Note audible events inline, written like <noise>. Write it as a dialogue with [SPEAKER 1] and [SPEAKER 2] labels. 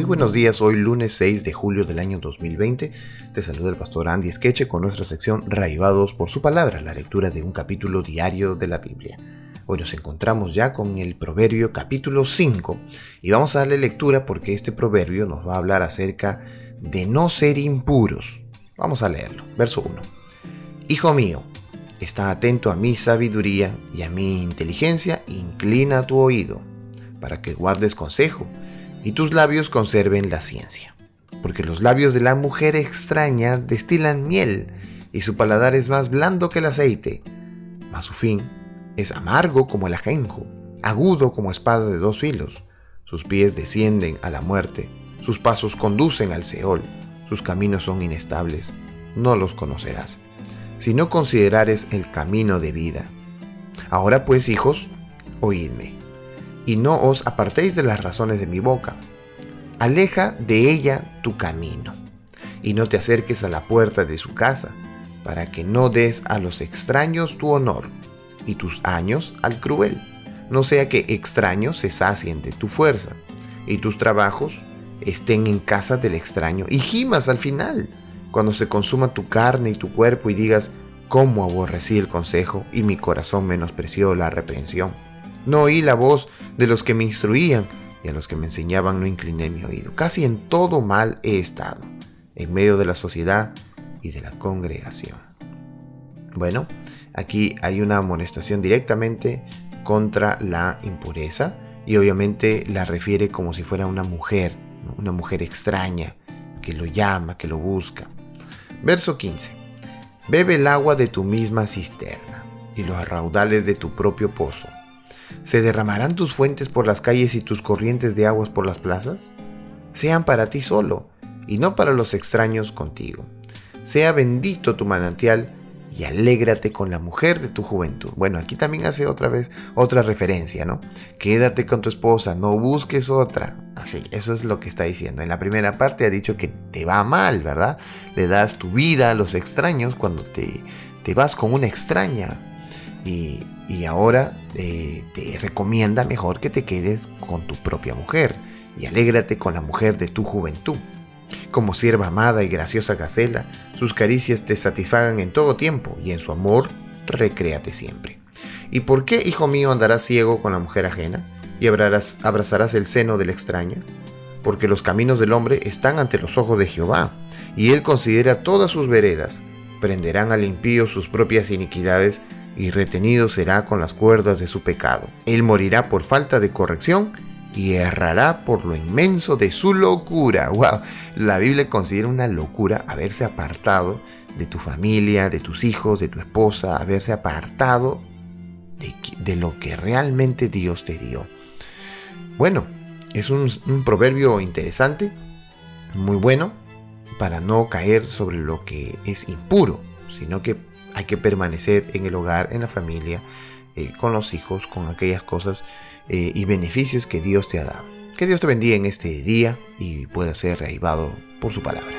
[SPEAKER 1] Muy buenos días, hoy lunes 6 de julio del año 2020. Te saluda el pastor Andy Skeche con nuestra sección Raivados por su palabra, la lectura de un capítulo diario de la Biblia. Hoy nos encontramos ya con el proverbio capítulo 5 y vamos a darle lectura porque este proverbio nos va a hablar acerca de no ser impuros. Vamos a leerlo. Verso 1. Hijo mío, está atento a mi sabiduría y a mi inteligencia, inclina tu oído, para que guardes consejo y tus labios conserven la ciencia. Porque los labios de la mujer extraña destilan miel, y su paladar es más blando que el aceite, mas su fin es amargo como el ajenjo, agudo como espada de dos filos. Sus pies descienden a la muerte, sus pasos conducen al Seol, sus caminos son inestables, no los conocerás, si no considerares el camino de vida. Ahora pues, hijos, oídme y no os apartéis de las razones de mi boca. Aleja de ella tu camino, y no te acerques a la puerta de su casa, para que no des a los extraños tu honor, y tus años al cruel, no sea que extraños se sacien de tu fuerza, y tus trabajos estén en casa del extraño, y gimas al final, cuando se consuma tu carne y tu cuerpo, y digas, cómo aborrecí el consejo, y mi corazón menospreció la reprensión no oí la voz de los que me instruían y a los que me enseñaban no incliné mi oído. Casi en todo mal he estado, en medio de la sociedad y de la congregación. Bueno, aquí hay una amonestación directamente contra la impureza y obviamente la refiere como si fuera una mujer, una mujer extraña que lo llama, que lo busca. Verso 15. Bebe el agua de tu misma cisterna y los raudales de tu propio pozo ¿Se derramarán tus fuentes por las calles y tus corrientes de aguas por las plazas? Sean para ti solo, y no para los extraños contigo. Sea bendito tu manantial, y alégrate con la mujer de tu juventud. Bueno, aquí también hace otra vez otra referencia, ¿no? Quédate con tu esposa, no busques otra. Así, eso es lo que está diciendo. En la primera parte ha dicho que te va mal, ¿verdad? Le das tu vida a los extraños cuando te, te vas con una extraña. Y, ahora eh, te recomienda mejor que te quedes con tu propia mujer y alégrate con la mujer de tu juventud. Como sierva amada y graciosa gacela, sus caricias te satisfagan en todo tiempo y en su amor recréate siempre. ¿Y por qué, hijo mío, andarás ciego con la mujer ajena y abrazarás el seno de la extraña? Porque los caminos del hombre están ante los ojos de Jehová, y él considera todas sus veredas. Prenderán al impío sus propias iniquidades y retenido será con las cuerdas de su pecado. Él morirá por falta de corrección y errará por lo inmenso de su locura. <laughs> Wow, la Biblia considera una locura haberse apartado de tu familia, de tus hijos, de tu esposa, haberse apartado de, lo que realmente Dios te dio. Bueno, es un proverbio interesante, muy bueno, para no caer sobre lo que es impuro, sino que hay que permanecer en el hogar, en la familia, eh, con los hijos, con aquellas cosas eh, y beneficios que Dios te ha dado. Que Dios te bendiga en este día y pueda ser reavivado por su palabra.